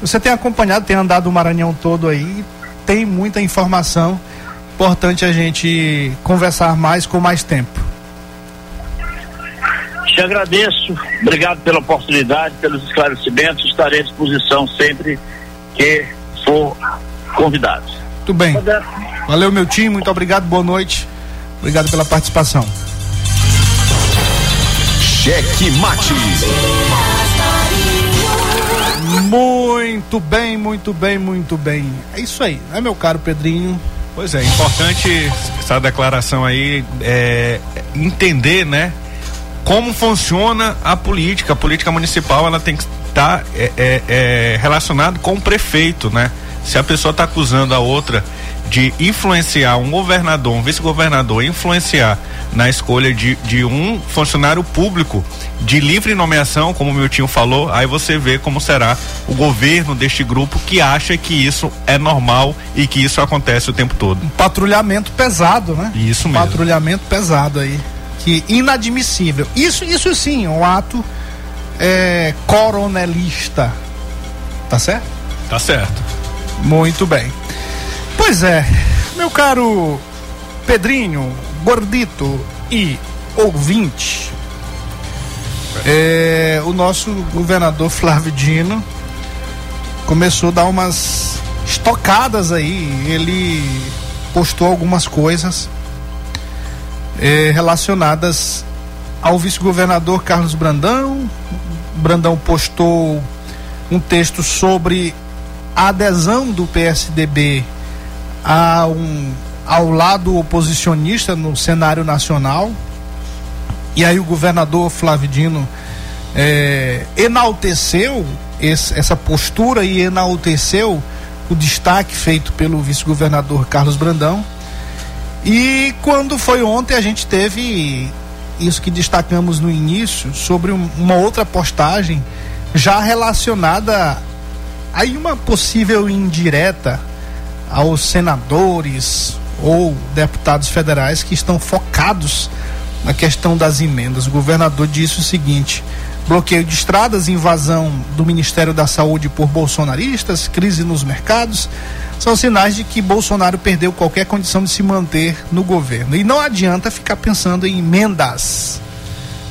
Você tem acompanhado, tem andado o Maranhão todo aí, tem muita informação. Importante a gente conversar mais com mais tempo. Te agradeço, obrigado pela oportunidade, pelos esclarecimentos. Estarei à disposição sempre que for convidado. Muito bem. Valeu, meu time, muito obrigado, boa noite. Obrigado pela participação. Cheque Mate. Muito bem, muito bem, muito bem. É isso aí, né, meu caro Pedrinho? Pois é, importante essa declaração aí, é, entender, né, como funciona a política. A política municipal, ela tem que estar tá, é, é, é, relacionado com o prefeito, né? Se a pessoa está acusando a outra de influenciar um governador, um vice-governador, influenciar na escolha de, de um funcionário público de livre nomeação, como o meu tio falou, aí você vê como será o governo deste grupo que acha que isso é normal e que isso acontece o tempo todo. Um patrulhamento pesado, né? Isso mesmo. Patrulhamento pesado aí. Que inadmissível. Isso, isso sim, um ato é, coronelista. Tá certo? Tá certo. Muito bem. Pois é, meu caro Pedrinho, gordito e ouvinte, é, o nosso governador Flávio Dino começou a dar umas estocadas aí. Ele postou algumas coisas é, relacionadas ao vice-governador Carlos Brandão. Brandão postou um texto sobre a adesão do PSDB a um, ao lado oposicionista no cenário nacional. E aí o governador Flávio Dino é, enalteceu esse, essa postura e enalteceu o destaque feito pelo vice-governador Carlos Brandão. E quando foi ontem a gente teve isso que destacamos no início sobre um, uma outra postagem já relacionada aí uma possível indireta aos senadores ou deputados federais que estão focados na questão das emendas. O governador disse o seguinte: bloqueio de estradas, invasão do Ministério da Saúde por bolsonaristas, crise nos mercados, são sinais de que Bolsonaro perdeu qualquer condição de se manter no governo. E não adianta ficar pensando em emendas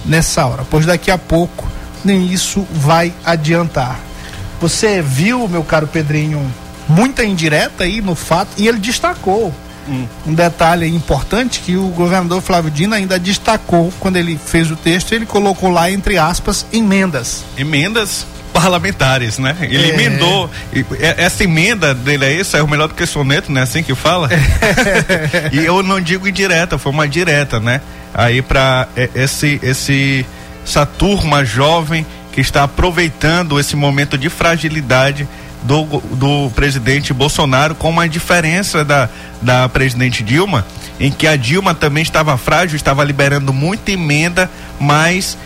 nessa hora, pois daqui a pouco nem isso vai adiantar. Você viu, meu caro Pedrinho, muita indireta aí no fato, e ele destacou um detalhe importante que o governador Flávio Dino ainda destacou quando ele fez o texto, ele colocou lá, entre aspas, emendas. Emendas parlamentares, né? Ele é. emendou. essa emenda dele é isso, é o melhor do que soneto, né? Assim que fala. e eu não digo indireta, foi uma direta, né? Aí para esse, esse, essa turma jovem que está aproveitando esse momento de fragilidade do, do presidente Bolsonaro, com uma diferença da, da presidente Dilma, em que a Dilma também estava frágil, estava liberando muita emenda, mas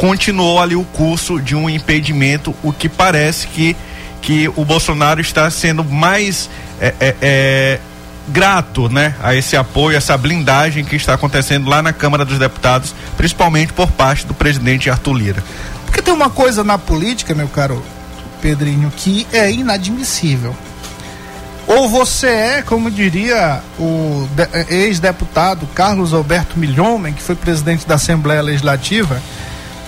continuou ali o curso de um impedimento, o que parece que, que o Bolsonaro está sendo mais é, é, é, grato né, a esse apoio, essa blindagem que está acontecendo lá na Câmara dos Deputados, principalmente por parte do presidente Arthur Lira. Porque tem uma coisa na política, meu caro Pedrinho, que é inadmissível. Ou você é, como diria o ex-deputado Carlos Alberto Milhomem, que foi presidente da Assembleia Legislativa,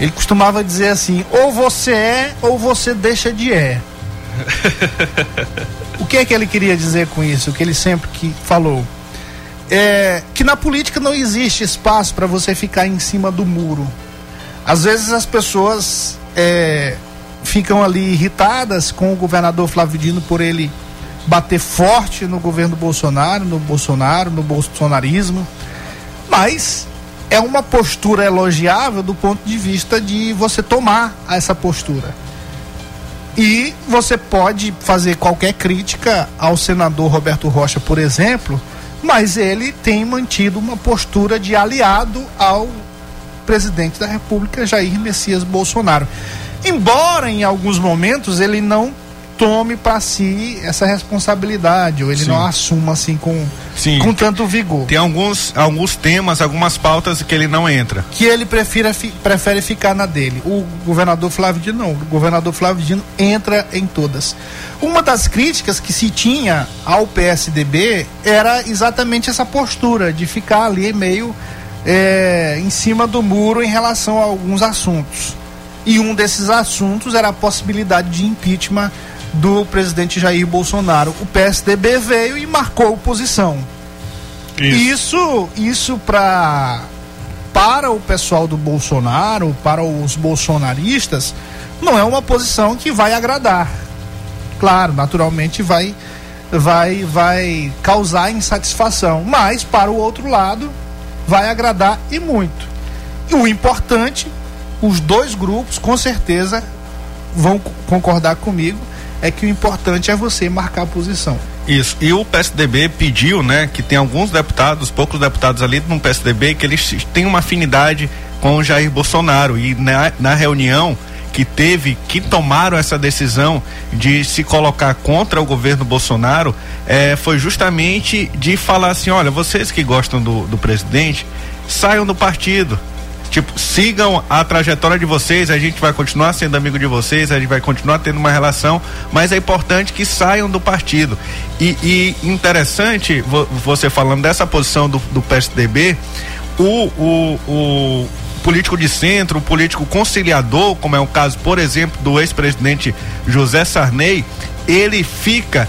ele costumava dizer assim: ou você é, ou você deixa de é. o que é que ele queria dizer com isso? O que ele sempre que falou? É que na política não existe espaço para você ficar em cima do muro. Às vezes as pessoas é, ficam ali irritadas com o governador Flávio Dino por ele bater forte no governo Bolsonaro, no Bolsonaro, no bolsonarismo. Mas é uma postura elogiável do ponto de vista de você tomar essa postura. E você pode fazer qualquer crítica ao senador Roberto Rocha, por exemplo, mas ele tem mantido uma postura de aliado ao presidente da República, Jair Messias Bolsonaro. Embora em alguns momentos ele não tome para si essa responsabilidade, ou ele Sim. não assuma assim com, Sim. com tanto vigor. Tem alguns, alguns temas, algumas pautas que ele não entra. Que ele prefira, prefere ficar na dele. O governador Flávio Dino não. O governador Flávio Dino entra em todas. Uma das críticas que se tinha ao PSDB era exatamente essa postura de ficar ali meio é, em cima do muro em relação a alguns assuntos. E um desses assuntos era a possibilidade de impeachment do presidente Jair Bolsonaro. O PSDB veio e marcou posição. Isso, isso, isso pra, para o pessoal do Bolsonaro, para os bolsonaristas, não é uma posição que vai agradar. Claro, naturalmente vai vai vai causar insatisfação, mas para o outro lado vai agradar e muito. E o importante, os dois grupos com certeza vão concordar comigo, é que o importante é você marcar a posição. Isso. E o PSDB pediu, né, que tem alguns deputados, poucos deputados ali no PSDB, que eles têm uma afinidade com o Jair Bolsonaro. E na, na reunião que teve, que tomaram essa decisão de se colocar contra o governo Bolsonaro, é, foi justamente de falar assim: olha, vocês que gostam do, do presidente, saiam do partido Tipo, sigam a trajetória de vocês, a gente vai continuar sendo amigo de vocês, a gente vai continuar tendo uma relação, mas é importante que saiam do partido. E, e interessante, você falando dessa posição do, do PSDB, o, o, o político de centro, o político conciliador, como é o caso, por exemplo, do ex-presidente José Sarney, ele fica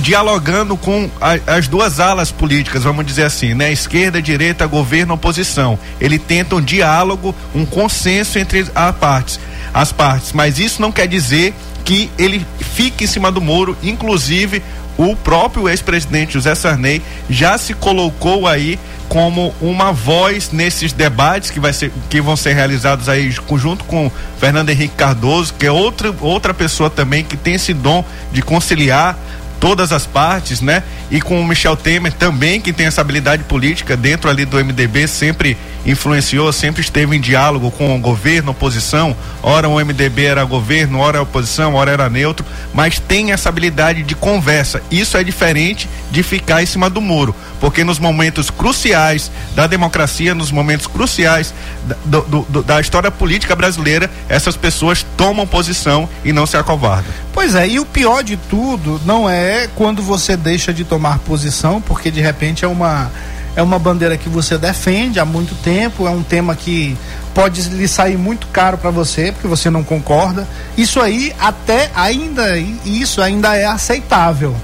dialogando com as duas alas políticas, vamos dizer assim, né? Esquerda, direita, governo, oposição. Ele tenta um diálogo, um consenso entre as partes, as partes. Mas isso não quer dizer que ele fique em cima do muro, inclusive o próprio ex-presidente José Sarney já se colocou aí como uma voz nesses debates que, vai ser, que vão ser realizados aí junto com Fernando Henrique Cardoso, que é outra, outra pessoa também que tem esse dom de conciliar todas as partes, né? E com o Michel Temer também, que tem essa habilidade política dentro ali do MDB, sempre influenciou, sempre esteve em diálogo com o governo, oposição. Ora o MDB era governo, ora oposição, ora era neutro, mas tem essa habilidade de conversa. Isso é diferente de ficar em cima do muro, porque nos momentos cruciais da democracia, nos momentos cruciais da, do, do, da história política brasileira, essas pessoas tomam posição e não se acovardam. Pois é, e o pior de tudo não é quando você deixa de tomar posição, porque de repente é uma é uma bandeira que você defende há muito tempo, é um tema que pode lhe sair muito caro para você, porque você não concorda. Isso aí até ainda isso ainda é aceitável.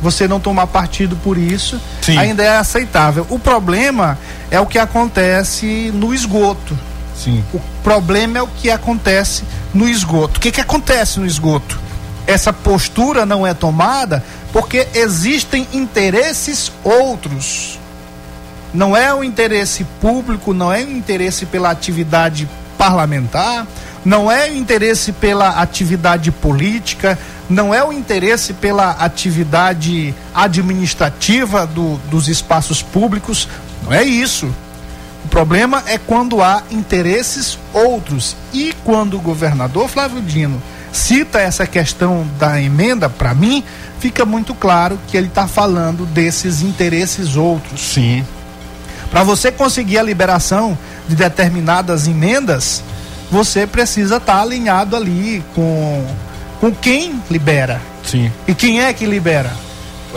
Você não tomar partido por isso Sim. ainda é aceitável. O problema é o que acontece no esgoto. Sim. O problema é o que acontece no esgoto. O que, que acontece no esgoto? Essa postura não é tomada porque existem interesses outros. Não é o interesse público, não é o interesse pela atividade parlamentar, não é o interesse pela atividade política, não é o interesse pela atividade administrativa do, dos espaços públicos, não é isso. O problema é quando há interesses outros. E quando o governador Flávio Dino cita essa questão da emenda, para mim, fica muito claro que ele está falando desses interesses outros. Sim. Para você conseguir a liberação de determinadas emendas, você precisa estar tá alinhado ali com, com quem libera. Sim. E quem é que libera?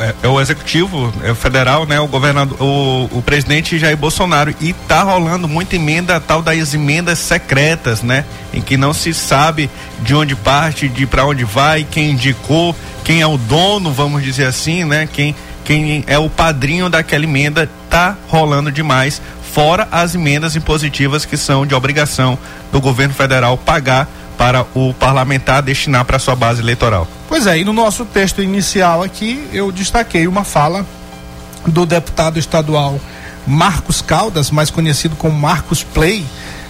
É, é, o executivo é o federal, né? O governador, o, o presidente Jair Bolsonaro e tá rolando muita emenda tal das emendas secretas, né? Em que não se sabe de onde parte, de para onde vai, quem indicou, quem é o dono, vamos dizer assim, né? Quem quem é o padrinho daquela emenda tá rolando demais, fora as emendas impositivas que são de obrigação do governo federal pagar para o parlamentar destinar para sua base eleitoral. Pois é, e no nosso texto inicial aqui eu destaquei uma fala do deputado estadual Marcos Caldas, mais conhecido como Marcos Play,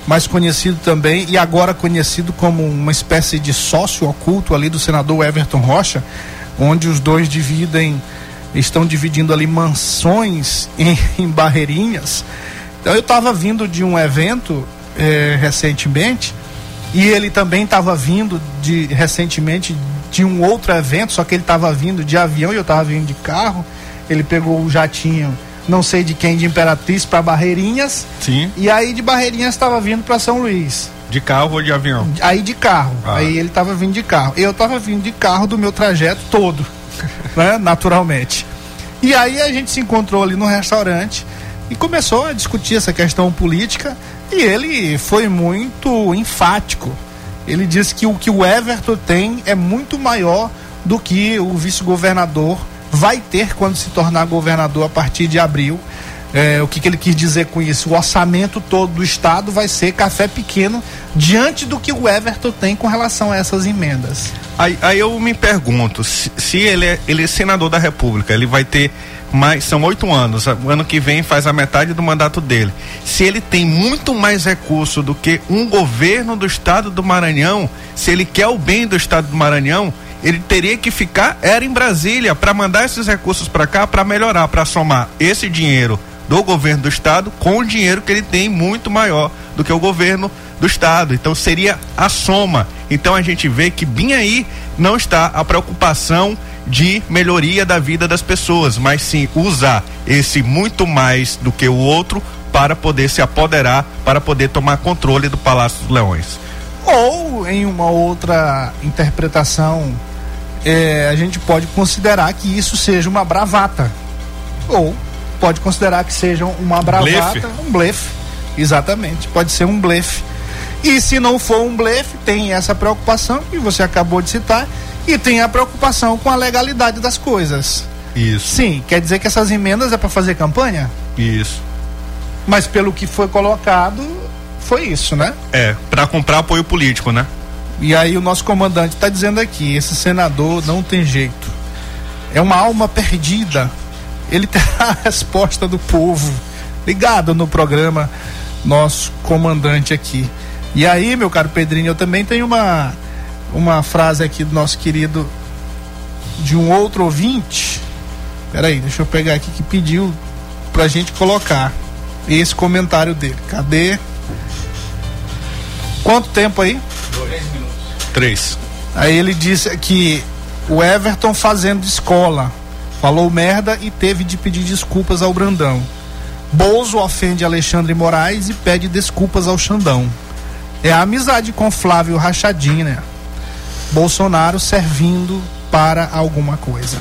mais conhecido também e agora conhecido como uma espécie de sócio oculto ali do senador Everton Rocha, onde os dois dividem, estão dividindo ali mansões em, em Barreirinhas. Então eu estava vindo de um evento eh, recentemente e ele também estava vindo de recentemente de um outro evento, só que ele estava vindo de avião e eu estava vindo de carro. Ele pegou o jatinho, não sei de quem, de Imperatriz para Barreirinhas. Sim. E aí de Barreirinhas estava vindo para São Luís. De carro ou de avião? Aí de carro. Ah. Aí ele estava vindo de carro. Eu estava vindo de carro do meu trajeto todo, né? Naturalmente. E aí a gente se encontrou ali no restaurante e começou a discutir essa questão política e ele foi muito enfático. Ele disse que o que o Everton tem é muito maior do que o vice-governador vai ter quando se tornar governador a partir de abril. É, o que, que, ele quis dizer com isso? O orçamento todo do Estado vai ser café pequeno diante do que o Everton tem com relação a essas emendas. Aí, aí eu me pergunto, se, se ele, é, ele é senador da República, ele vai ter mais, são oito anos, o ano que vem faz a metade do mandato dele. Se ele tem muito mais recurso do que um governo do estado do Maranhão, se ele quer o bem do estado do Maranhão, ele teria que ficar era em Brasília para mandar esses recursos para cá para melhorar, para somar esse dinheiro do governo do estado com o dinheiro que ele tem muito maior do que o governo do estado. Então seria a soma. Então a gente vê que bem aí não está a preocupação de melhoria da vida das pessoas, mas sim usar esse muito mais do que o outro para poder se apoderar, para poder tomar controle do Palácio dos Leões. Ou, em uma outra interpretação, é, a gente pode considerar que isso seja uma bravata. Ou pode considerar que seja uma bravata, blefe. um blefe. Exatamente, pode ser um blefe. E se não for um blefe, tem essa preocupação que você acabou de citar, e tem a preocupação com a legalidade das coisas. Isso. Sim, quer dizer que essas emendas é para fazer campanha? Isso. Mas pelo que foi colocado, foi isso, né? É, para comprar apoio político, né? E aí o nosso comandante está dizendo aqui, esse senador não tem jeito. É uma alma perdida. Ele terá a resposta do povo. Ligado no programa nosso comandante aqui. E aí, meu caro Pedrinho, eu também tenho uma uma frase aqui do nosso querido de um outro ouvinte. Peraí, deixa eu pegar aqui que pediu pra gente colocar esse comentário dele. Cadê? Quanto tempo aí? Dois minutos. Três. Aí ele disse que o Everton fazendo escola. Falou merda e teve de pedir desculpas ao Brandão. Bozo ofende Alexandre Moraes e pede desculpas ao Xandão. É a amizade com Flávio Rachadinho, né? Bolsonaro servindo para alguma coisa.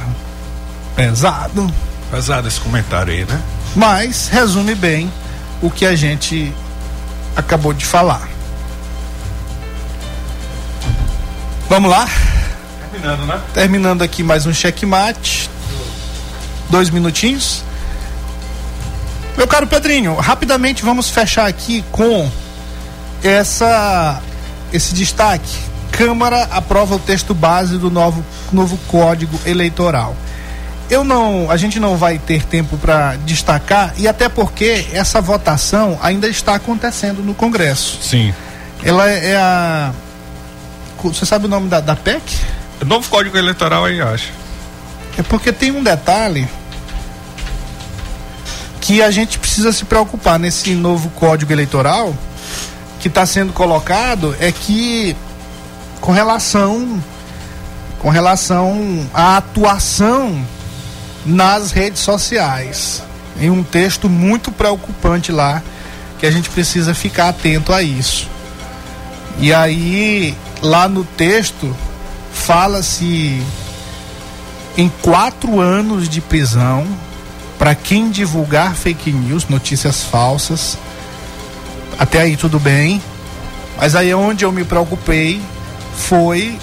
Pesado. Pesado esse comentário aí, né? Mas resume bem o que a gente acabou de falar. Vamos lá? Terminando, né? Terminando aqui mais um checkmate. Dois minutinhos. Meu caro Pedrinho, rapidamente vamos fechar aqui com essa esse destaque. Câmara aprova o texto base do novo, novo Código Eleitoral. Eu não, a gente não vai ter tempo para destacar e até porque essa votação ainda está acontecendo no Congresso. Sim. Ela é a você sabe o nome da, da PEC? Novo Código Eleitoral aí, acho. É porque tem um detalhe que a gente precisa se preocupar nesse novo Código Eleitoral que está sendo colocado é que com relação com relação à atuação nas redes sociais. Em um texto muito preocupante lá que a gente precisa ficar atento a isso. E aí lá no texto fala-se em quatro anos de prisão para quem divulgar fake news, notícias falsas. Até aí tudo bem. Mas aí onde eu me preocupei foi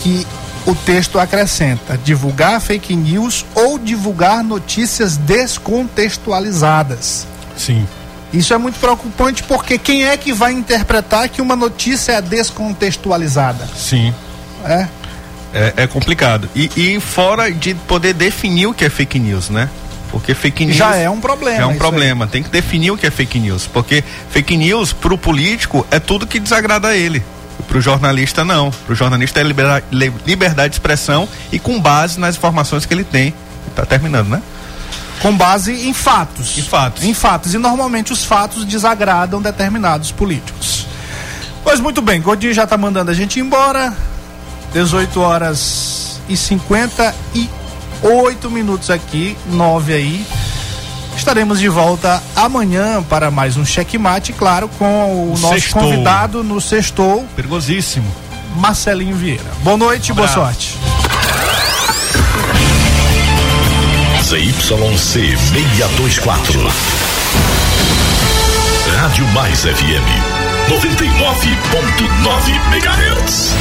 que o texto acrescenta divulgar fake news ou divulgar notícias descontextualizadas. Sim. Isso é muito preocupante porque quem é que vai interpretar que uma notícia é descontextualizada? Sim. É. É, é complicado. E, e fora de poder definir o que é fake news, né? Porque fake news. Já é um problema. É um problema. Aí. Tem que definir o que é fake news. Porque fake news, pro político, é tudo que desagrada a ele. Pro jornalista, não. Pro jornalista é liberdade, liberdade de expressão e com base nas informações que ele tem. Tá terminando, né? Com base em fatos. Em fatos. Em fatos. E normalmente os fatos desagradam determinados políticos. Pois muito bem, Godinho já está mandando a gente embora. 18 horas e 58 minutos aqui, 9 aí. Estaremos de volta amanhã para mais um checkmate, claro, com o nosso sextou. convidado no Sextou. Perigosíssimo. Marcelinho Vieira. Boa noite, um boa sorte. ZYC 624. Rádio Mais FM 99.9 MHz.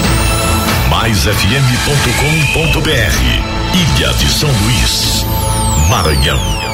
MaisFM.com.br Ilha de São Luís, Maranhão.